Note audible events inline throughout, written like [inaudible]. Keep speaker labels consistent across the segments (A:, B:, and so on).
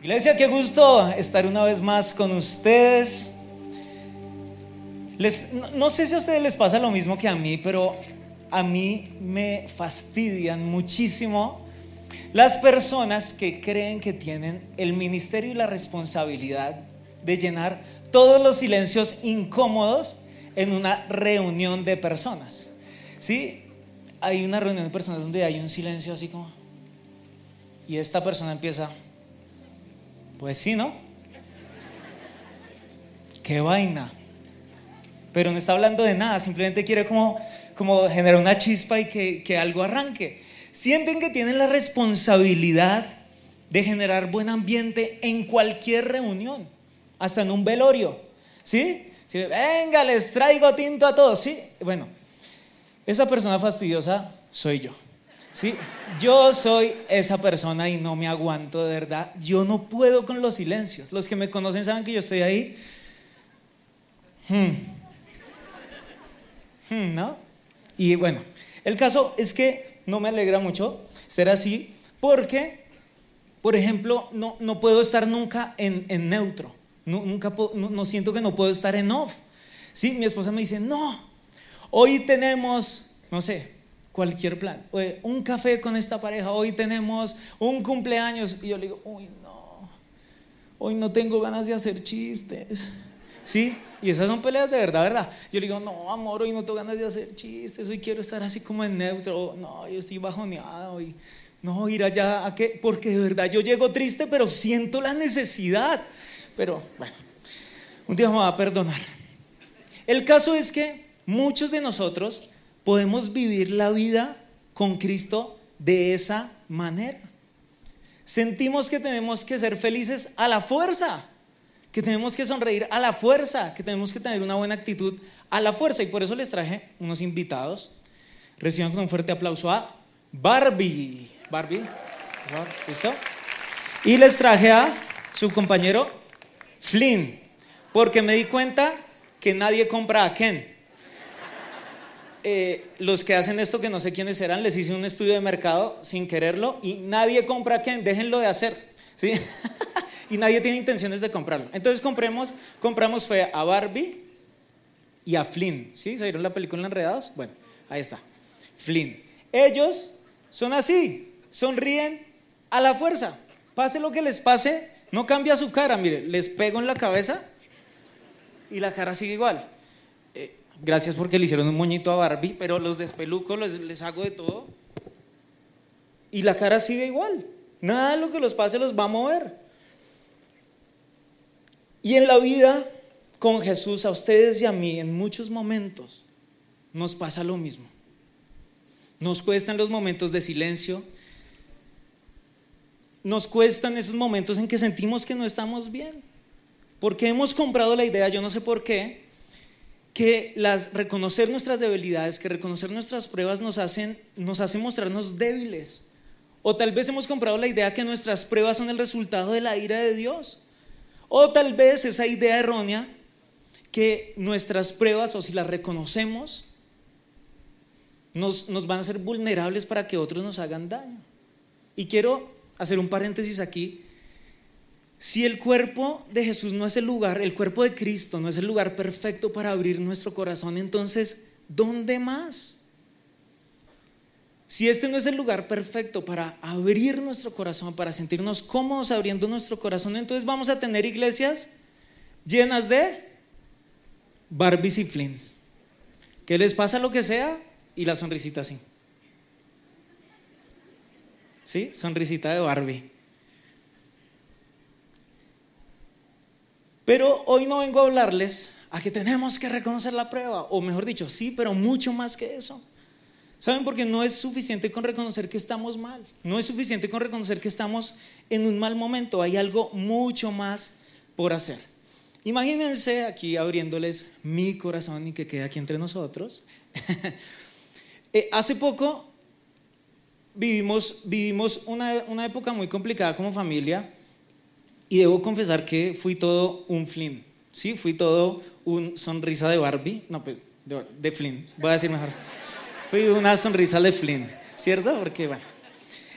A: Iglesia, qué gusto estar una vez más con ustedes. Les, no, no sé si a ustedes les pasa lo mismo que a mí, pero a mí me fastidian muchísimo las personas que creen que tienen el ministerio y la responsabilidad de llenar todos los silencios incómodos en una reunión de personas. ¿Sí? Hay una reunión de personas donde hay un silencio así como... Y esta persona empieza... Pues sí, ¿no? Qué vaina. Pero no está hablando de nada, simplemente quiere como, como generar una chispa y que, que algo arranque. Sienten que tienen la responsabilidad de generar buen ambiente en cualquier reunión, hasta en un velorio. ¿Sí? ¿Sí? Venga, les traigo tinto a todos. ¿Sí? Bueno, esa persona fastidiosa soy yo. ¿Sí? Yo soy esa persona y no me aguanto de verdad. Yo no puedo con los silencios. Los que me conocen saben que yo estoy ahí. Hmm. Hmm, ¿No? Y bueno, el caso es que no me alegra mucho ser así porque, por ejemplo, no, no puedo estar nunca en, en neutro. No, nunca no siento que no puedo estar en off. Sí, mi esposa me dice, no, hoy tenemos, no sé, cualquier plan. Oye, Un café con esta pareja, hoy tenemos un cumpleaños. Y yo le digo, uy, no, hoy no tengo ganas de hacer chistes. ¿Sí? Y esas son peleas de verdad, ¿verdad? Yo le digo, no, amor, hoy no tengo ganas de hacer chistes, hoy quiero estar así como en neutro. No, yo estoy bajoneada hoy. No, ir allá a qué, porque de verdad yo llego triste, pero siento la necesidad. Pero bueno, un día me va a perdonar. El caso es que muchos de nosotros podemos vivir la vida con Cristo de esa manera. Sentimos que tenemos que ser felices a la fuerza, que tenemos que sonreír a la fuerza, que tenemos que tener una buena actitud a la fuerza. Y por eso les traje unos invitados. Reciban con un fuerte aplauso a Barbie. Barbie, ¿listo? Y les traje a su compañero Flynn, porque me di cuenta que nadie compra a Ken. Eh, los que hacen esto, que no sé quiénes eran, les hice un estudio de mercado sin quererlo y nadie compra Ken, déjenlo de hacer. ¿sí? [laughs] y nadie tiene intenciones de comprarlo. Entonces compremos, compramos fue a Barbie y a Flynn. ¿Sí? ¿Se vieron la película Enredados? Bueno, ahí está. Flynn. Ellos son así, sonríen a la fuerza. Pase lo que les pase, no cambia su cara. Mire, les pego en la cabeza y la cara sigue igual. Gracias porque le hicieron un moñito a Barbie, pero los despeluco, les, les hago de todo. Y la cara sigue igual. Nada de lo que los pase los va a mover. Y en la vida con Jesús, a ustedes y a mí, en muchos momentos, nos pasa lo mismo. Nos cuestan los momentos de silencio. Nos cuestan esos momentos en que sentimos que no estamos bien. Porque hemos comprado la idea, yo no sé por qué, que las, reconocer nuestras debilidades, que reconocer nuestras pruebas nos hacen, nos hacen mostrarnos débiles. O tal vez hemos comprado la idea que nuestras pruebas son el resultado de la ira de Dios. O tal vez esa idea errónea que nuestras pruebas, o si las reconocemos, nos, nos van a ser vulnerables para que otros nos hagan daño. Y quiero hacer un paréntesis aquí. Si el cuerpo de Jesús no es el lugar, el cuerpo de Cristo no es el lugar perfecto para abrir nuestro corazón, entonces, ¿dónde más? Si este no es el lugar perfecto para abrir nuestro corazón, para sentirnos cómodos abriendo nuestro corazón, entonces vamos a tener iglesias llenas de Barbies y Flins. Que les pasa lo que sea y la sonrisita así. ¿Sí? Sonrisita de Barbie. Pero hoy no vengo a hablarles a que tenemos que reconocer la prueba, o mejor dicho, sí, pero mucho más que eso. ¿Saben? Porque no es suficiente con reconocer que estamos mal, no es suficiente con reconocer que estamos en un mal momento, hay algo mucho más por hacer. Imagínense aquí abriéndoles mi corazón y que quede aquí entre nosotros. [laughs] Eh, hace poco vivimos, vivimos una, una época muy complicada como familia y debo confesar que fui todo un Flynn. Sí, fui todo un sonrisa de Barbie. No, pues de, de Flynn, voy a decir mejor. Fui una sonrisa de Flynn, ¿cierto? Porque bueno.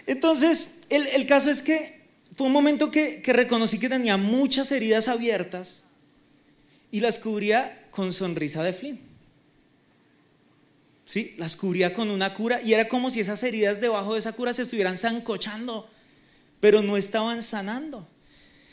A: Entonces, el, el caso es que fue un momento que, que reconocí que tenía muchas heridas abiertas y las cubría con sonrisa de Flynn. ¿Sí? Las cubría con una cura y era como si esas heridas debajo de esa cura se estuvieran zancochando, pero no estaban sanando.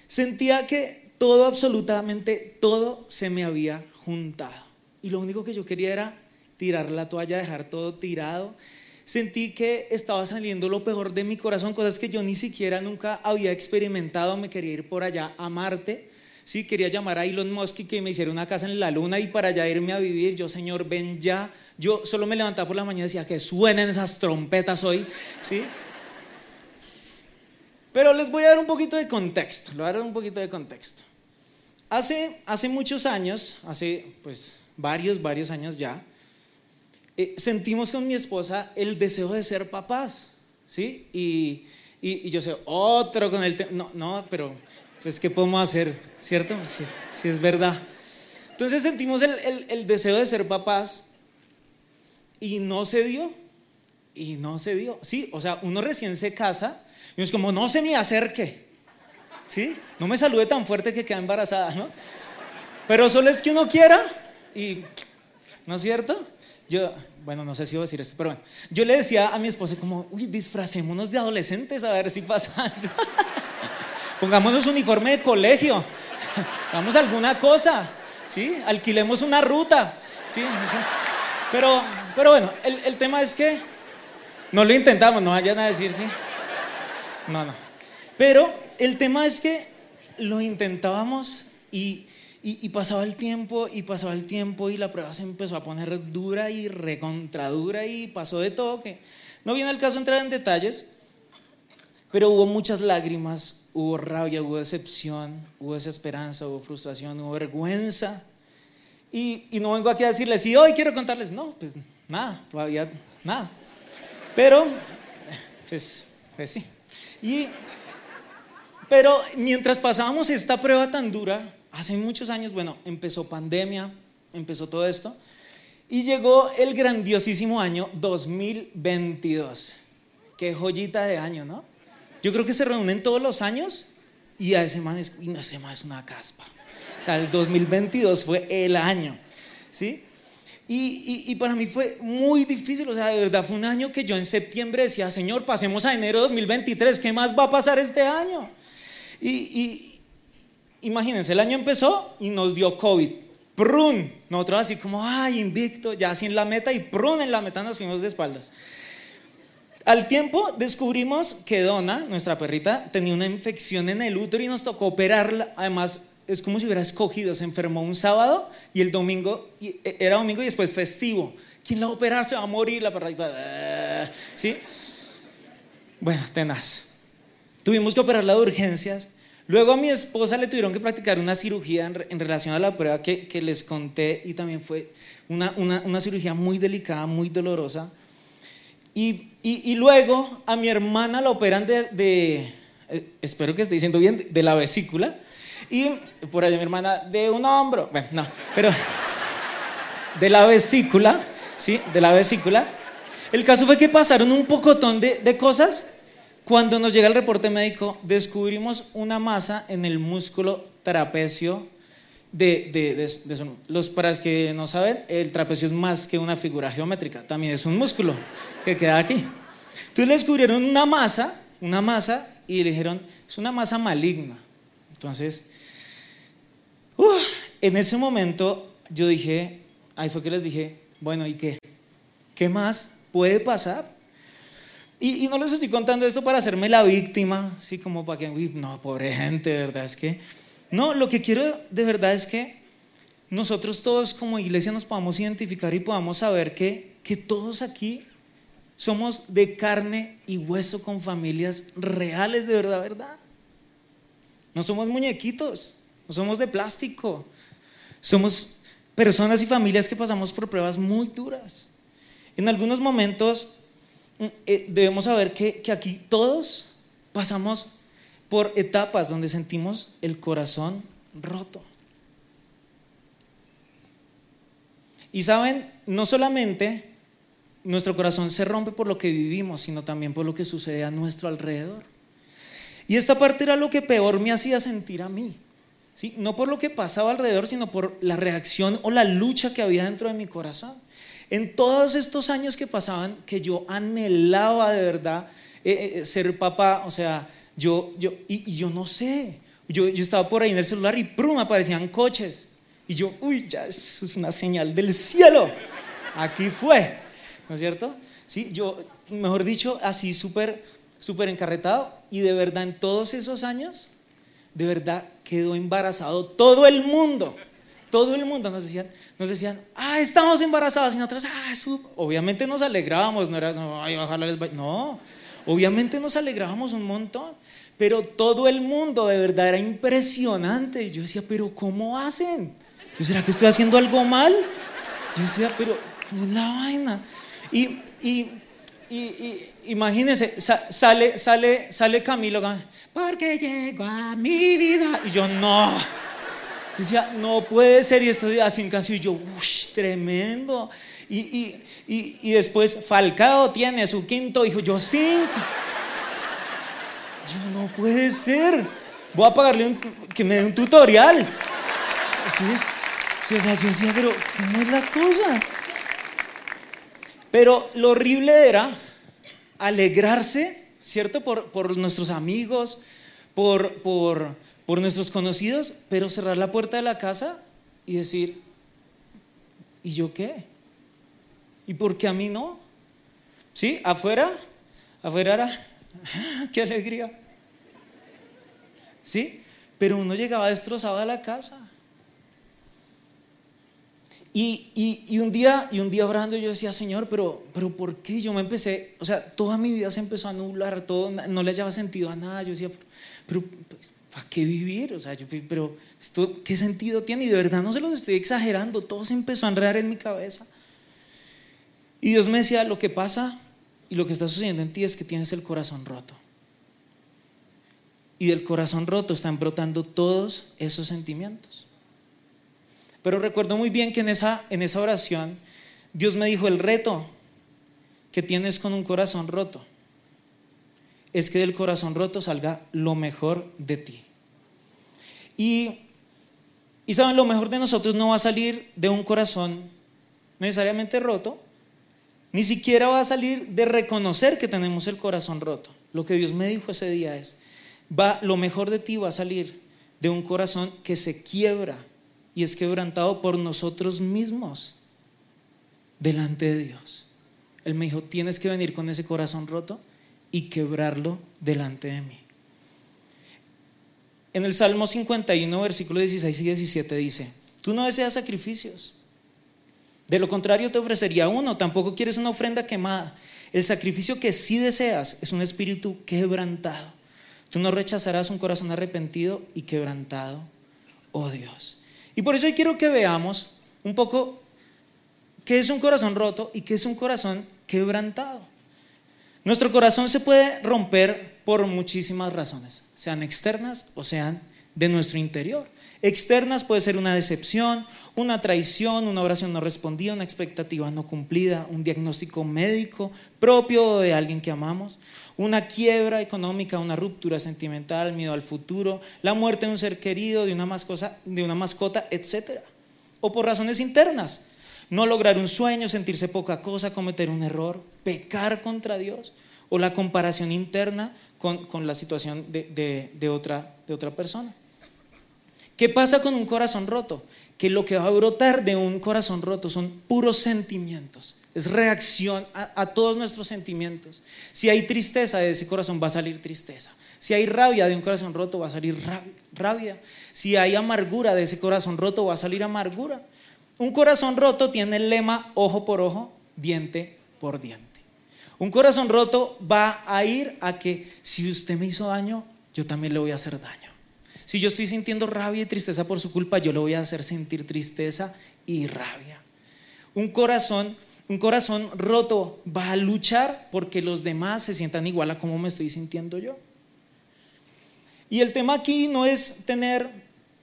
A: Sentía que todo, absolutamente todo se me había juntado. Y lo único que yo quería era tirar la toalla, dejar todo tirado. Sentí que estaba saliendo lo peor de mi corazón, cosas que yo ni siquiera nunca había experimentado. Me quería ir por allá a Marte. Sí, quería llamar a Elon Musk y que me hiciera una casa en la luna y para allá irme a vivir. Yo, Señor, ven ya. Yo solo me levantaba por la mañana y decía que suenen esas trompetas hoy. ¿Sí? Pero les voy a dar un poquito de contexto. Les voy a dar un poquito de contexto. Hace, hace muchos años, hace pues varios, varios años ya, eh, sentimos con mi esposa el deseo de ser papás. ¿Sí? Y, y, yo sé, otro con el tema. No, no, pero pues, ¿qué podemos hacer? ¿Cierto? Si, es verdad. Entonces sentimos el, deseo de ser papás y no se dio. Y no se dio. Sí, o sea, uno recién se casa y es como, no se me acerque. ¿Sí? No me salude tan fuerte que queda embarazada, ¿no? Pero solo es que uno quiera y, ¿no es cierto? Yo, bueno, no sé si voy a decir esto, pero bueno, yo le decía a mi esposa como, uy, disfracémonos de adolescentes a ver si pasa algo. [laughs] Pongámonos uniforme de colegio. [laughs] Hagamos alguna cosa. ¿Sí? Alquilemos una ruta. ¿Sí? Pero, pero bueno, el, tema es que no lo intentamos, no vayan a decir, ¿sí? No, no. Pero el tema es que lo intentábamos y, y, pasaba el tiempo y pasaba el tiempo y la prueba se empezó a poner dura y recontradura y pasó de todo. Que no viene el caso entrar en detalles, pero hubo muchas lágrimas, hubo rabia, hubo decepción, hubo desesperanza, hubo frustración, hubo vergüenza. Y, no vengo aquí a decirles, sí, hoy quiero contarles, no, pues nada, todavía nada. Pero, pues, pues sí. Y, pero mientras pasábamos esta prueba tan dura, hace muchos años, bueno, empezó pandemia, empezó todo esto, y llegó el grandiosísimo año 2022. Qué joyita de año, ¿no? Yo creo que se reúnen todos los años y a ese man es, y ese es una caspa. O sea, el 2022 fue el año, ¿sí? Y, y, para mí fue muy difícil, o sea, de verdad fue un año que yo en septiembre decía, Señor, pasemos a enero de 2023, ¿qué más va a pasar este año? Y, y imagínense, el año empezó y nos dio COVID. ¡Prun! Nosotros así como, ay, invicto, ya así en la meta y prun en la meta nos fuimos de espaldas. Al tiempo descubrimos que Donna, nuestra perrita, tenía una infección en el útero y nos tocó operarla. Además, es como si hubiera escogido, se enfermó un sábado y el domingo, e, era domingo y después festivo. ¿Quién la va a operar? Se va a morir la perrita. Ah", ¿Sí? Bueno, tenaz. Tuvimos que operarla de urgencias. Luego a mi esposa le tuvieron que practicar una cirugía en, relación a la prueba que, les conté y también fue una, una cirugía muy delicada, muy dolorosa. Y, luego a mi hermana la operan de, eh, espero que esté diciendo bien, de la vesícula. Y por allá mi hermana de un hombro, bueno, no, pero de la vesícula, ¿sí? De la vesícula. El caso fue que pasaron un pocotón de, de cosas. Cuando nos llega el reporte médico, descubrimos una masa en el músculo trapecio de, de, de, Los, para los que no saben, el trapecio es más que una figura geométrica, también es un músculo que queda aquí. Entonces descubrieron una masa, una masa, y le dijeron, es una masa maligna. Entonces, en ese momento yo dije, ahí fue que les dije, bueno, ¿y qué? ¿Qué más puede pasar? Y, no les estoy contando esto para hacerme la víctima, así como para que, uy, no, pobre gente, ¿verdad? Es que no, lo que quiero de verdad es que nosotros todos como iglesia nos podamos identificar y podamos saber que, que todos aquí somos de carne y hueso con familias reales de verdad, verdad. No somos muñequitos, no somos de plástico. Somos personas y familias que pasamos por pruebas muy duras. En algunos momentos mm, eh, debemos saber que, que aquí todos pasamos por etapas donde sentimos el corazón roto. Y saben, no solamente nuestro corazón se rompe por lo que vivimos, sino también por lo que sucede a nuestro alrededor. Y esta parte era lo que peor me hacía sentir a mí. No por lo que pasaba alrededor, sino por la reacción o la lucha que había dentro de mi corazón. En todos estos años que pasaban, que yo anhelaba de verdad eh, eh, ser papá, o sea, yo, yo, y, yo no sé, yo, yo, estaba por ahí en el celular y ¡prum! aparecían coches. Y yo, uy, ya eso es una señal del cielo. Aquí fue, ¿no es cierto? Sí, yo, mejor dicho, así súper, súper encarretado. Y de verdad, en todos esos años, de verdad quedó embarazado todo el mundo. Todo el mundo nos decían, nos decían, ah, estamos embarazados. Y nosotros, ah, obviamente nos alegrábamos, no era, ay, ojalá les No, obviamente nos alegrábamos un montón. Pero todo el mundo de verdad era impresionante. Y yo decía, pero ¿cómo hacen? Yo, ¿será que estoy haciendo algo mal? Yo decía, pero ¿cómo es la vaina? Y, y, y, imagínense, sale, sale, sale Camilo, porque llegó a mi vida. Y yo, no. Decía, no puede ser. Y estoy así en canción. Y yo, uff, tremendo. Y, y, y, y, después Falcao tiene su quinto hijo. Yo, cinco. Yo, no puede ser. Voy a pagarle un, que me dé un tutorial. ¿Sí? Sí, o sea, yo decía, pero ¿cómo es la cosa? Pero lo horrible era alegrarse, ¿cierto? Por, por nuestros amigos, por, por, por nuestros conocidos, pero cerrar la puerta de la casa y decir, ¿y yo qué? ¿Y por qué a mí no? ¿Sí? Afuera, afuera era, [laughs] qué alegría. ¿Sí? Pero uno llegaba destrozado a la casa. Y, un día, y un día orando yo decía, Señor, pero, pero ¿por qué? Yo me empecé, o sea, toda mi vida se empezó a nublar, todo, no le hallaba sentido a nada. Yo decía, pero, pues, ¿para qué vivir? O sea, yo, pero ¿esto qué sentido tiene? Y de verdad no se los estoy exagerando, todo se empezó a enredar en mi cabeza. Y Dios me decía, lo que pasa y lo que está sucediendo en ti es que tienes el corazón roto. Y del corazón roto están brotando todos esos sentimientos. Pero recuerdo muy bien que en esa, en esa oración Dios me dijo, el reto que tienes con un corazón roto es que del corazón roto salga lo mejor de ti. Y, y saben, lo mejor de nosotros no va a salir de un corazón necesariamente roto, ni siquiera va a salir de reconocer que tenemos el corazón roto. Lo que Dios me dijo ese día es, va, lo mejor de ti va a salir de un corazón que se quiebra y es quebrantado por nosotros mismos delante de Dios. Él me dijo, tienes que venir con ese corazón roto y quebrarlo delante de mí. En el Salmo 51, versículo 16 y 17 dice, tú no deseas sacrificios. De lo contrario te ofrecería uno, tampoco quieres una ofrenda quemada. El sacrificio que sí deseas es un espíritu quebrantado. Tú no rechazarás un corazón arrepentido y quebrantado, oh Dios. Y por eso hoy quiero que veamos un poco qué es un corazón roto y qué es un corazón quebrantado. Nuestro corazón se puede romper por muchísimas razones, sean externas o sean de nuestro interior. Externas puede ser una decepción, una traición, una oración no respondida, una expectativa no cumplida, un diagnóstico médico propio de alguien que amamos, una quiebra económica, una ruptura sentimental, miedo al futuro, la muerte de un ser querido, de una mascota, de etc. O por razones internas, no lograr un sueño, sentirse poca cosa, cometer un error, pecar contra Dios, o la comparación interna con, la situación de, otra, de otra persona. ¿Qué pasa con un corazón roto? Que lo que va a brotar de un corazón roto son puros sentimientos. Es reacción a, todos nuestros sentimientos. Si hay tristeza de ese corazón va a salir tristeza. Si hay rabia de un corazón roto va a salir rabia. Si hay amargura de ese corazón roto va a salir amargura. Un corazón roto tiene el lema ojo por ojo, diente por diente. Un corazón roto va a ir a que si usted me hizo daño, yo también le voy a hacer daño. Si yo estoy sintiendo rabia y tristeza por su culpa, yo le voy a hacer sentir tristeza y rabia. Un corazón, un corazón roto va a luchar porque los demás se sientan igual a como me estoy sintiendo yo. Y el tema aquí no es tener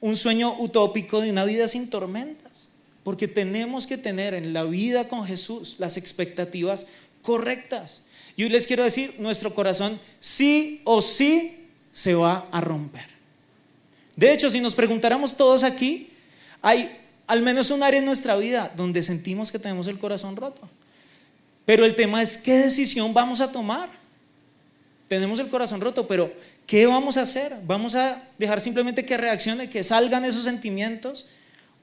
A: un sueño utópico de una vida sin tormentas. Porque tenemos que tener en la vida con Jesús las expectativas correctas. Y hoy les quiero decir, nuestro corazón sí o sí se va a romper. De hecho, si nos preguntáramos todos aquí, hay al menos un área en nuestra vida donde sentimos que tenemos el corazón roto. Pero el tema es qué decisión vamos a tomar. Tenemos el corazón roto, pero ¿qué vamos a hacer? ¿Vamos a dejar simplemente que reaccione, que salgan esos sentimientos?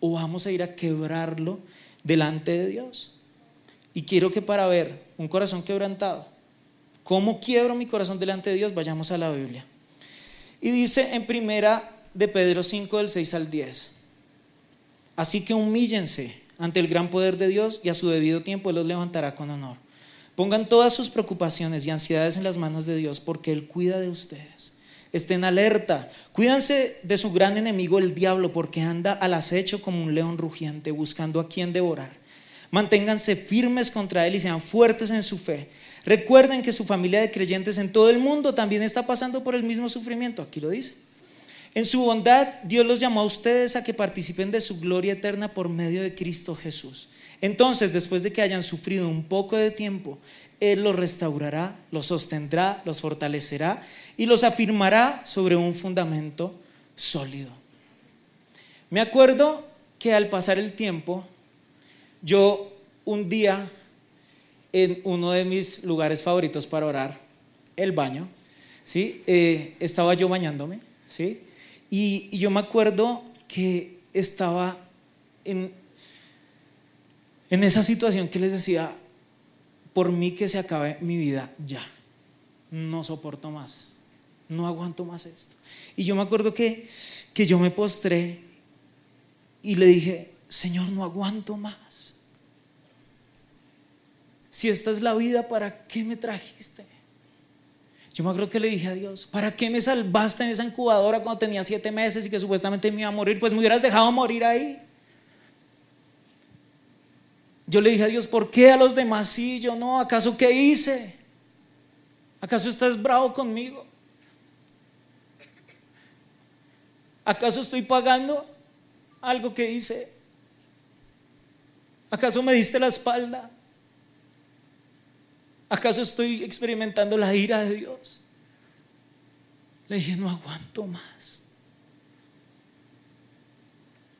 A: ¿O vamos a ir a quebrarlo delante de Dios? Y quiero que para ver un corazón quebrantado, ¿cómo quiebro mi corazón delante de Dios? Vayamos a la Biblia. Y dice en primera de Pedro 5 del 6 al 10. Así que humíllense ante el gran poder de Dios y a su debido tiempo Él los levantará con honor. Pongan todas sus preocupaciones y ansiedades en las manos de Dios porque Él cuida de ustedes. Estén alerta, cuídense de su gran enemigo el diablo porque anda al acecho como un león rugiente buscando a quien devorar. Manténganse firmes contra Él y sean fuertes en su fe. Recuerden que su familia de creyentes en todo el mundo también está pasando por el mismo sufrimiento. Aquí lo dice. En su bondad, Dios los llamó a ustedes a que participen de su gloria eterna por medio de Cristo Jesús. Entonces, después de que hayan sufrido un poco de tiempo, Él los restaurará, los sostendrá, los fortalecerá y los afirmará sobre un fundamento sólido. Me acuerdo que al pasar el tiempo, yo un día en uno de mis lugares favoritos para orar, el baño, ¿sí? Eh, estaba yo bañándome, ¿sí? Y, yo me acuerdo que estaba en, en esa situación que les decía, por mí que se acabe mi vida ya, no soporto más, no aguanto más esto. Y yo me acuerdo que, que yo me postré y le dije, Señor, no aguanto más. Si esta es la vida, ¿para qué me trajiste? Yo me acuerdo que le dije a Dios, ¿para qué me salvaste en esa incubadora cuando tenía siete meses y que supuestamente me iba a morir? Pues me hubieras dejado morir ahí. Yo le dije a Dios, ¿por qué a los demás sí, yo no? ¿Acaso qué hice? ¿Acaso estás bravo conmigo? ¿Acaso estoy pagando algo que hice? ¿Acaso me diste la espalda? ¿Acaso estoy experimentando la ira de Dios? Le dije, no aguanto más.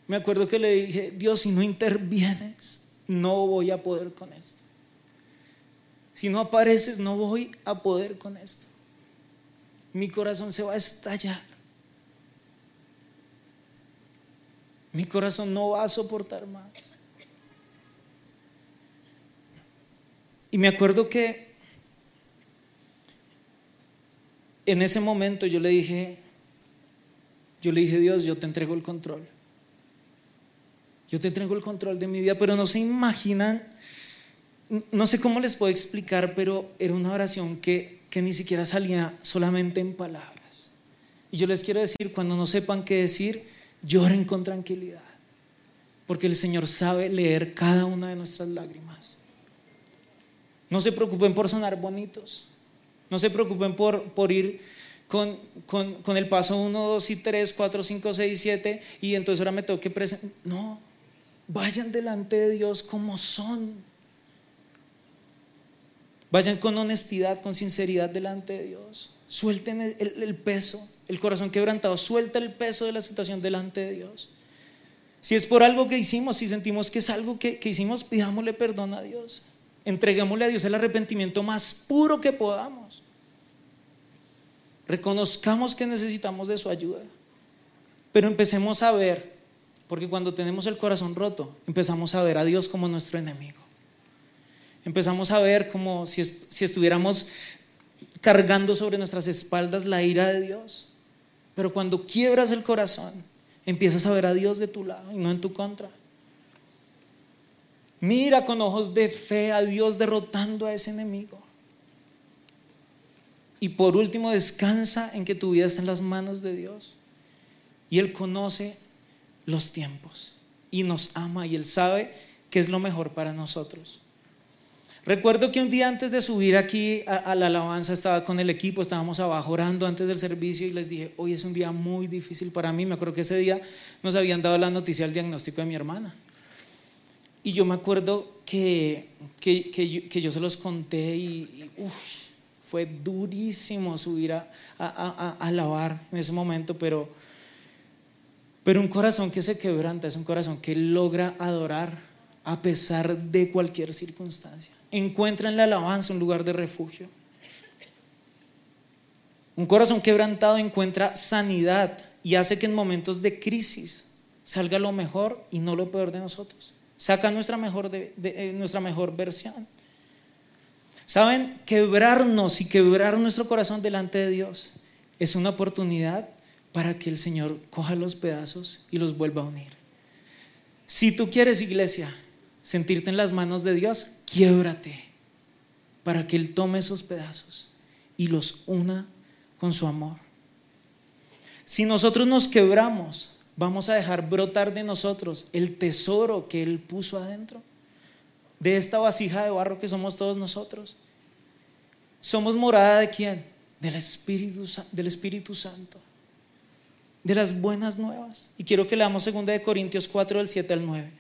A: Me acuerdo que le dije, Dios, si no intervienes, no voy a poder con esto. Si no apareces, no voy a poder con esto. Mi corazón se va a estallar. Mi corazón no va a soportar más. Y me acuerdo que en ese momento yo le dije, yo le dije, Dios, yo te entrego el control. Yo te entrego el control de mi vida, pero no se imaginan, no sé cómo les puedo explicar, pero era una oración que, que ni siquiera salía solamente en palabras. Y yo les quiero decir, cuando no sepan qué decir, lloren con tranquilidad, porque el Señor sabe leer cada una de nuestras lágrimas. No se preocupen por sonar bonitos. No se preocupen por, por ir con, con, el paso 1, 2 y 3, 4, 5, 6, 7 y entonces ahora me tengo que presentar. No, vayan delante de Dios como son. Vayan con honestidad, con sinceridad delante de Dios. Suelten el, peso, el corazón quebrantado. Suelta el peso de la situación delante de Dios. Si es por algo que hicimos, si sentimos que es algo que, que hicimos, pidámosle perdón a Dios. Entreguémosle a Dios el arrepentimiento más puro que podamos. Reconozcamos que necesitamos de su ayuda. Pero empecemos a ver, porque cuando tenemos el corazón roto, empezamos a ver a Dios como nuestro enemigo. Empezamos a ver como si, si estuviéramos cargando sobre nuestras espaldas la ira de Dios. Pero cuando quiebras el corazón, empiezas a ver a Dios de tu lado y no en tu contra. Mira con ojos de fe a Dios derrotando a ese enemigo. Y por último, descansa en que tu vida está en las manos de Dios. Y Él conoce los tiempos y nos ama y Él sabe que es lo mejor para nosotros. Recuerdo que un día antes de subir aquí a, la alabanza estaba con el equipo, estábamos abajo orando antes del servicio y les dije, hoy es un día muy difícil para mí. Me acuerdo que ese día nos habían dado la noticia del diagnóstico de mi hermana. Y yo me acuerdo que, que, yo, se los conté y, Fue durísimo subir a, a, a, alabar en ese momento, pero, pero un corazón que se quebranta es un corazón que logra adorar a pesar de cualquier circunstancia. Encuentra en la alabanza un lugar de refugio. Un corazón quebrantado encuentra sanidad y hace que en momentos de crisis salga lo mejor y no lo peor de nosotros. Saca nuestra mejor, de, eh, nuestra mejor versión. Saben, quebrarnos y quebrar nuestro corazón delante de Dios es una oportunidad para que el Señor coja los pedazos y los vuelva a unir. Si tú quieres, iglesia, sentirte en las manos de Dios, quiebrate para que Él tome esos pedazos y los una con su amor. Si nosotros nos quebramos, vamos a dejar brotar de nosotros el tesoro que Él puso adentro, de esta vasija de barro que somos todos nosotros. Somos morada de quién? Del Espíritu, del Espíritu Santo, de las buenas nuevas. Y quiero que leamos 2 Corintios 4, del 7 al 9.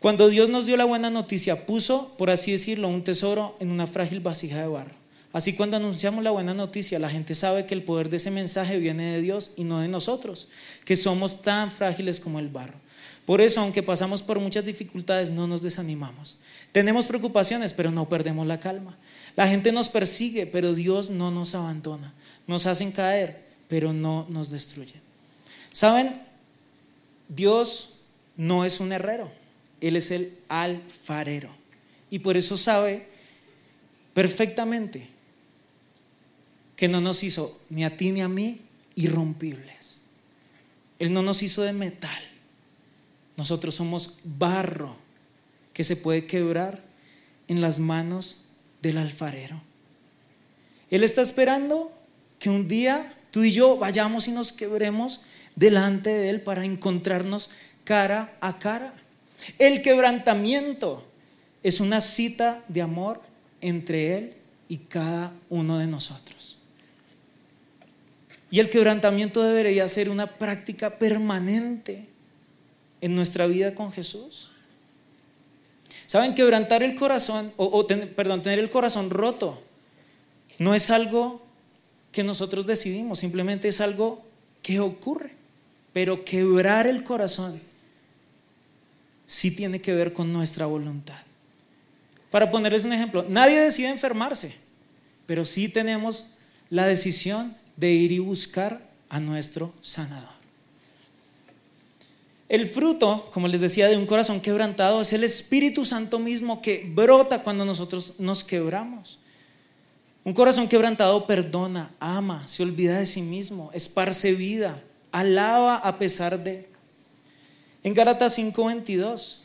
A: Cuando Dios nos dio la buena noticia, puso, por así decirlo, un tesoro en una frágil vasija de barro Así cuando anunciamos la buena noticia, la gente sabe que el poder de ese mensaje viene de Dios y no de nosotros, que somos tan frágiles como el barro. Por eso, aunque pasamos por muchas dificultades, no nos desanimamos. Tenemos preocupaciones, pero no perdemos la calma. La gente nos persigue, pero Dios no nos abandona. Nos hacen caer, pero no nos destruye. ¿Saben? Dios no es un herrero, Él es el alfarero. Y por eso sabe perfectamente que no nos hizo ni a ti ni a mí irrompibles. Él no nos hizo de metal. Nosotros somos barro que se puede quebrar en las manos del alfarero. Él está esperando que un día tú y yo vayamos y nos quebremos delante de Él para encontrarnos cara a cara. El quebrantamiento es una cita de amor entre Él y cada uno de nosotros. Y el quebrantamiento debería ser una práctica permanente en nuestra vida con Jesús. ¿Saben? Quebrantar el corazón, o, perdón, tener el corazón roto, no es algo que nosotros decidimos, simplemente es algo que ocurre. Pero quebrar el corazón sí tiene que ver con nuestra voluntad. Para ponerles un ejemplo, nadie decide enfermarse, pero sí tenemos la decisión de ir y buscar a nuestro sanador. El fruto, como les decía, de un corazón quebrantado es el Espíritu Santo mismo que brota cuando nosotros nos quebramos. Un corazón quebrantado perdona, ama, se olvida de sí mismo, esparce vida, alaba a pesar de. En Gálatas 5:22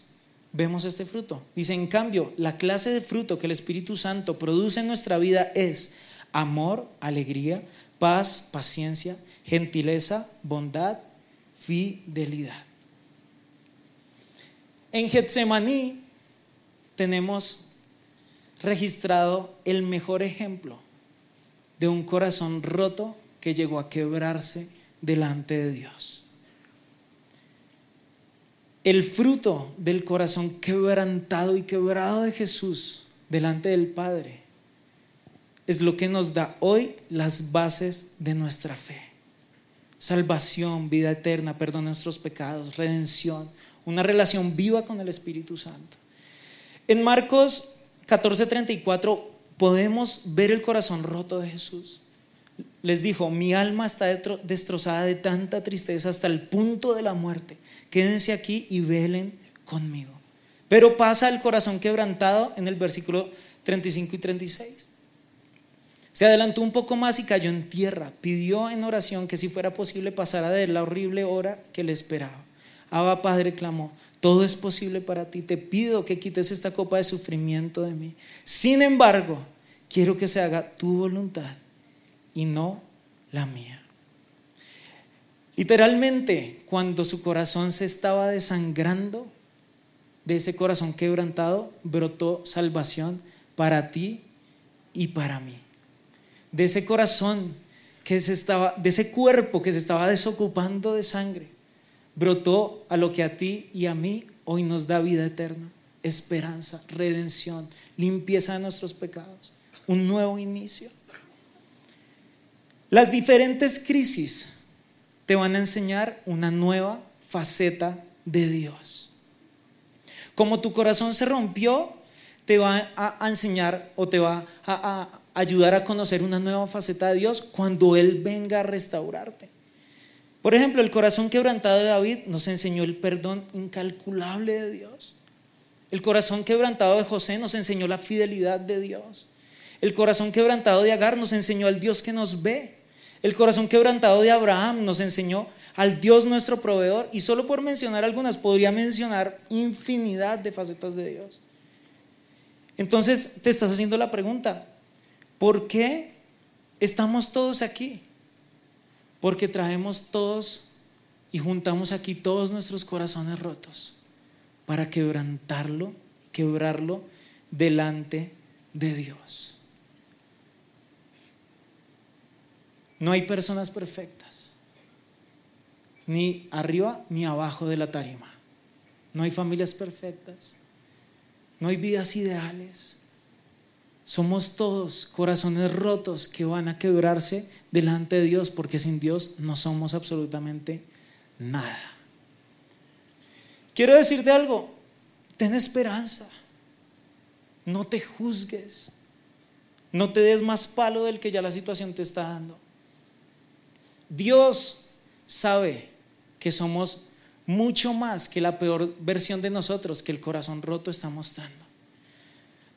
A: vemos este fruto. Dice, en cambio, la clase de fruto que el Espíritu Santo produce en nuestra vida es amor, alegría, paz, paciencia, gentileza, bondad, fidelidad. En Getsemaní tenemos registrado el mejor ejemplo de un corazón roto que llegó a quebrarse delante de Dios. El fruto del corazón quebrantado y quebrado de Jesús delante del Padre es lo que nos da hoy las bases de nuestra fe. Salvación, vida eterna, perdón de nuestros pecados, redención, una relación viva con el Espíritu Santo. En Marcos 14:34 podemos ver el corazón roto de Jesús. Les dijo, mi alma está destrozada de tanta tristeza hasta el punto de la muerte. Quédense aquí y velen conmigo. Pero pasa el corazón quebrantado en el versículo 35 y 36. Se adelantó un poco más y cayó en tierra. Pidió en oración que si fuera posible pasara de la horrible hora que le esperaba. Abba Padre clamó, todo es posible para ti. Te pido que quites esta copa de sufrimiento de mí. Sin embargo, quiero que se haga tu voluntad y no la mía. Literalmente, cuando su corazón se estaba desangrando, de ese corazón quebrantado, brotó salvación para ti y para mí de ese corazón que se estaba, de ese cuerpo que se estaba desocupando de sangre, brotó a lo que a ti y a mí hoy nos da vida eterna, esperanza, redención, limpieza de nuestros pecados, un nuevo inicio. Las diferentes crisis te van a enseñar una nueva faceta de Dios. Como tu corazón se rompió, te va a enseñar o te va a, ayudar a conocer una nueva faceta de Dios cuando Él venga a restaurarte. Por ejemplo, el corazón quebrantado de David nos enseñó el perdón incalculable de Dios. El corazón quebrantado de José nos enseñó la fidelidad de Dios. El corazón quebrantado de Agar nos enseñó al Dios que nos ve. El corazón quebrantado de Abraham nos enseñó al Dios nuestro proveedor. Y solo por mencionar algunas, podría mencionar infinidad de facetas de Dios. Entonces te estás haciendo la pregunta, ¿por qué estamos todos aquí? Porque traemos todos y juntamos aquí todos nuestros corazones rotos para quebrantarlo, quebrarlo delante de Dios. No hay personas perfectas, ni arriba ni abajo de la tarima. No hay familias perfectas, no hay vidas ideales. Somos todos corazones rotos que van a quebrarse delante de Dios porque sin Dios no somos absolutamente nada. Quiero decirte algo, ten esperanza, no te juzgues, no te des más palo del que ya la situación te está dando. Dios sabe que somos mucho más que la peor versión de nosotros que el corazón roto está mostrando.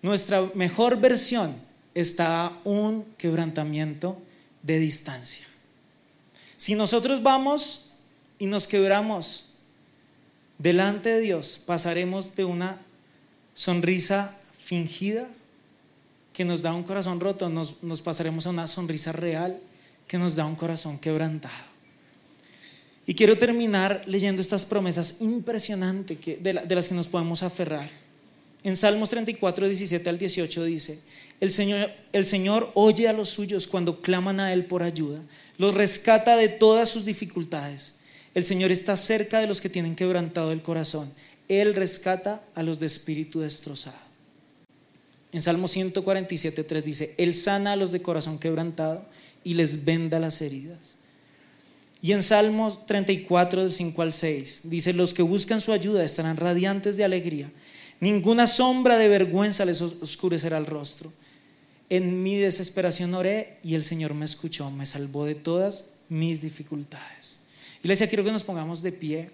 A: Nuestra mejor versión está a un quebrantamiento de distancia. Si nosotros vamos y nos quebramos delante de Dios, pasaremos de una sonrisa fingida que nos da un corazón roto, nos, nos pasaremos a una sonrisa real que nos da un corazón quebrantado. Y quiero terminar leyendo estas promesas impresionantes de, las que nos podemos aferrar. En Salmos 34, 17 al 18 dice, el Señor, el Señor oye a los suyos cuando claman a Él por ayuda, los rescata de todas sus dificultades. El Señor está cerca de los que tienen quebrantado el corazón. Él rescata a los de espíritu destrozado. En Salmo 147, 3 dice, Él sana a los de corazón quebrantado y les venda las heridas. Y en Salmos 34, del 5 al 6, dice, los que buscan su ayuda estarán radiantes de alegría. Ninguna sombra de vergüenza les oscurecerá el rostro. En mi desesperación oré y el Señor me escuchó, me salvó de todas mis dificultades. Iglesia, quiero que nos pongamos de pie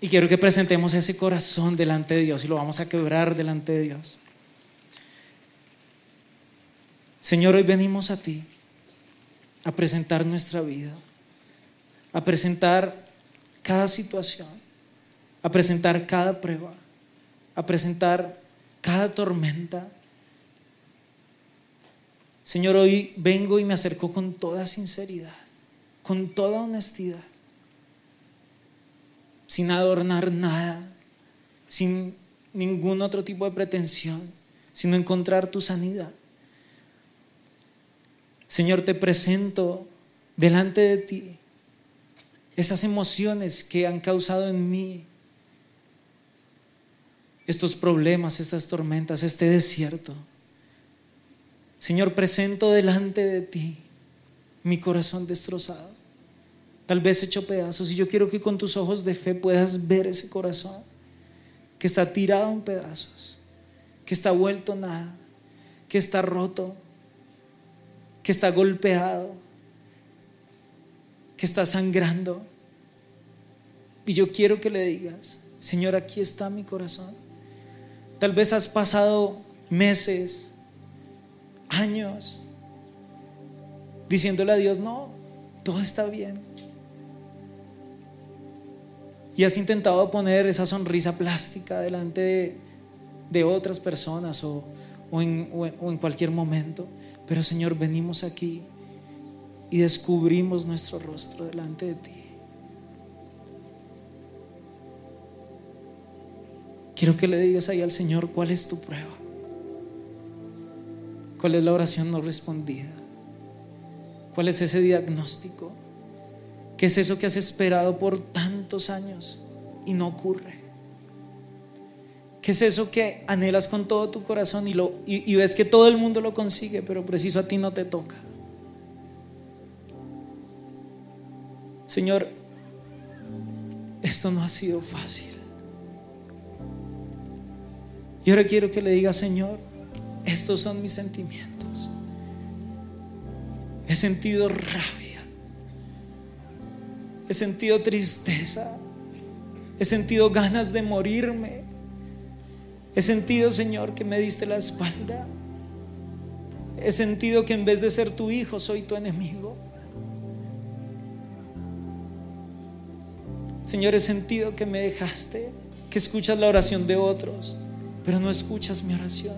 A: y quiero que presentemos ese corazón delante de Dios y lo vamos a quebrar delante de Dios. Señor, hoy venimos a ti a presentar nuestra vida, a presentar cada situación, a presentar cada prueba, a presentar cada tormenta. Señor, hoy vengo y me acerco con toda sinceridad, con toda honestidad, sin adornar nada, sin ningún otro tipo de pretensión, sino encontrar tu sanidad. Señor, te presento delante de ti esas emociones que han causado en mí estos problemas, estas tormentas, este desierto. Señor, presento delante de ti mi corazón destrozado, tal vez hecho pedazos, y yo quiero que con tus ojos de fe puedas ver ese corazón que está tirado en pedazos, que está vuelto nada, que está roto, que está golpeado, que está sangrando. Y yo quiero que le digas, Señor, aquí está mi corazón. Tal vez has pasado meses, años, diciéndole a Dios, no, todo está bien. Y has intentado poner esa sonrisa plástica delante de, otras personas o, en, cualquier momento. Pero Señor, venimos aquí y descubrimos nuestro rostro delante de ti. Quiero que le digas ahí al Señor cuál es tu prueba. ¿Cuál es la oración no respondida? ¿Cuál es ese diagnóstico? ¿Qué es eso que has esperado por tantos años y no ocurre? ¿Qué es eso que anhelas con todo tu corazón y, lo, y, ves que todo el mundo lo consigue, pero preciso a ti no te toca? Señor, esto no ha sido fácil. Y ahora quiero que le diga, Señor, estos son mis sentimientos. He sentido rabia. He sentido tristeza. He sentido ganas de morirme. He sentido, Señor, que me diste la espalda. He sentido que en vez de ser tu hijo, soy tu enemigo. Señor, he sentido que me dejaste, que escuchas la oración de otros, pero no escuchas mi oración.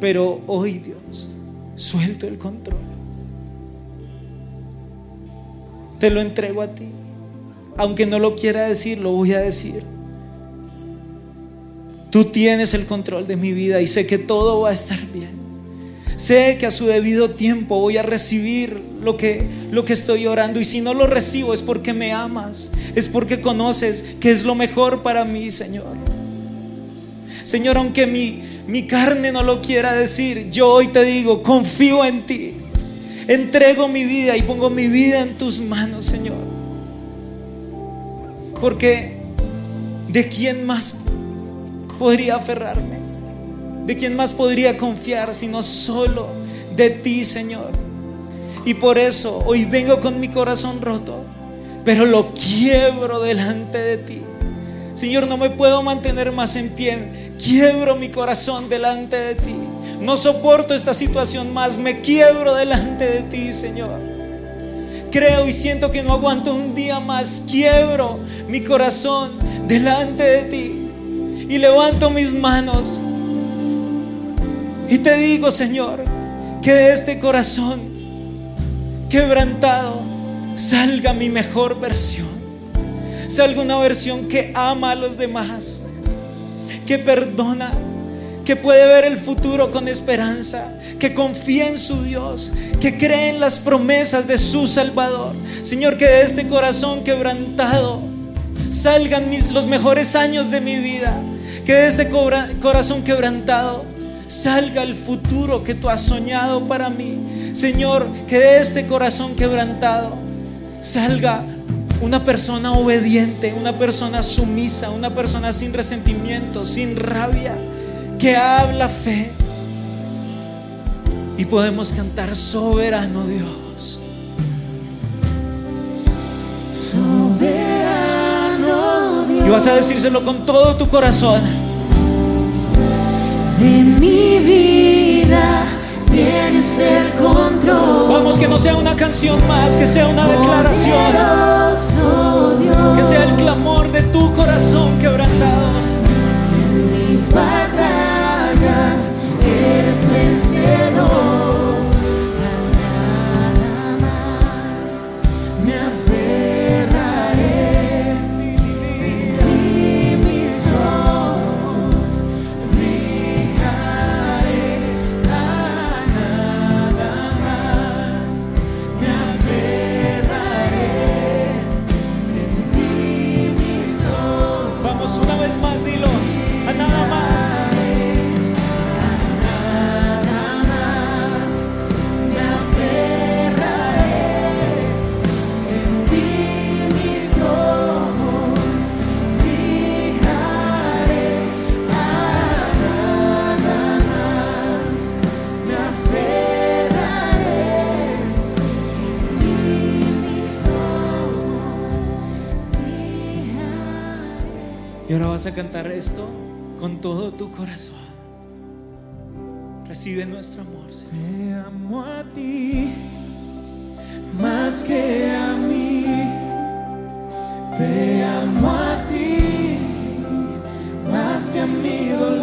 A: Pero hoy, Dios, suelto el control. Te lo entrego a ti. Aunque no lo quiera decir, lo voy a decir. Tú tienes el control de mi vida y sé que todo va a estar bien. Sé que a su debido tiempo voy a recibir lo que, lo que estoy orando. Y si no lo recibo es porque me amas. Es porque conoces que es lo mejor para mí, Señor. Señor, aunque mi, mi carne no lo quiera decir, yo hoy te digo, confío en ti. Entrego mi vida y pongo mi vida en tus manos, Señor. Porque ¿de quién más podría aferrarme? ¿De quién más podría confiar sino solo de ti, Señor? Y por eso hoy vengo con mi corazón roto, pero lo quiebro delante de ti. Señor, no me puedo mantener más en pie. Quiebro mi corazón delante de ti. No soporto esta situación más. Me quiebro delante de ti, Señor. Creo y siento que no aguanto un día más. Quiebro mi corazón delante de ti. Y levanto mis manos y te digo, Señor, que de este corazón quebrantado salga mi mejor versión. Salga una versión que ama a los demás, que perdona, que puede ver el futuro con esperanza, que confía en su Dios, que cree en las promesas de su Salvador. Señor, que de este corazón quebrantado salgan los mejores años de mi vida, que de este corazón quebrantado salga el futuro que tú has soñado para mí. Señor, que de este corazón quebrantado salga una persona obediente, una persona sumisa, una persona sin resentimiento, sin rabia, que habla fe. Y podemos cantar soberano Dios.
B: Soberano Dios.
A: Y vas a decírselo con todo tu corazón
B: de mi vida tienes el control.
A: Vamos, que no sea una canción más, que sea una declaración. Vas a cantar esto con todo tu corazón. Recibe nuestro amor.
B: Te amo a ti más que a mí. Te amo a ti más que a mi dolor.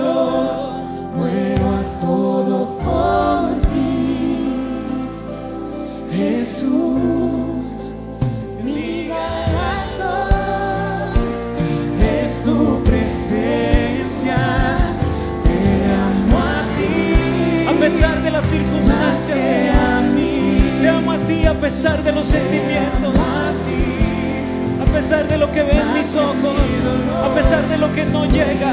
A: Te amo a ti a pesar de los sentimientos. A pesar de lo que ven mis ojos, a pesar de lo que no llega.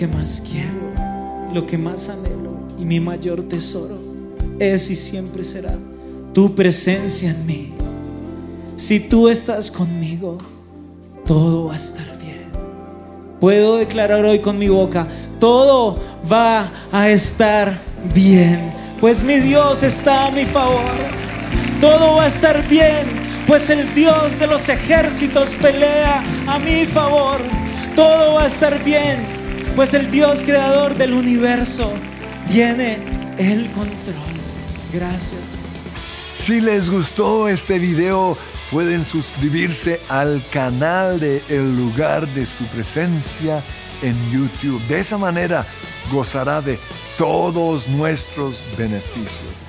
A: Que más quiero, lo que más anhelo y mi mayor tesoro es y siempre será tu presencia en mí. Si tú estás conmigo, todo va a estar bien. Puedo declarar hoy con mi boca, todo va a estar bien, pues mi Dios está a mi favor. Todo va a estar bien, pues el Dios de los ejércitos pelea a mi favor. Todo va a estar bien, pues el Dios creador del universo tiene el control. Gracias.
C: Si les gustó este video, pueden suscribirse al canal de El lugar de su presencia en YouTube. De esa manera gozará de todos nuestros beneficios.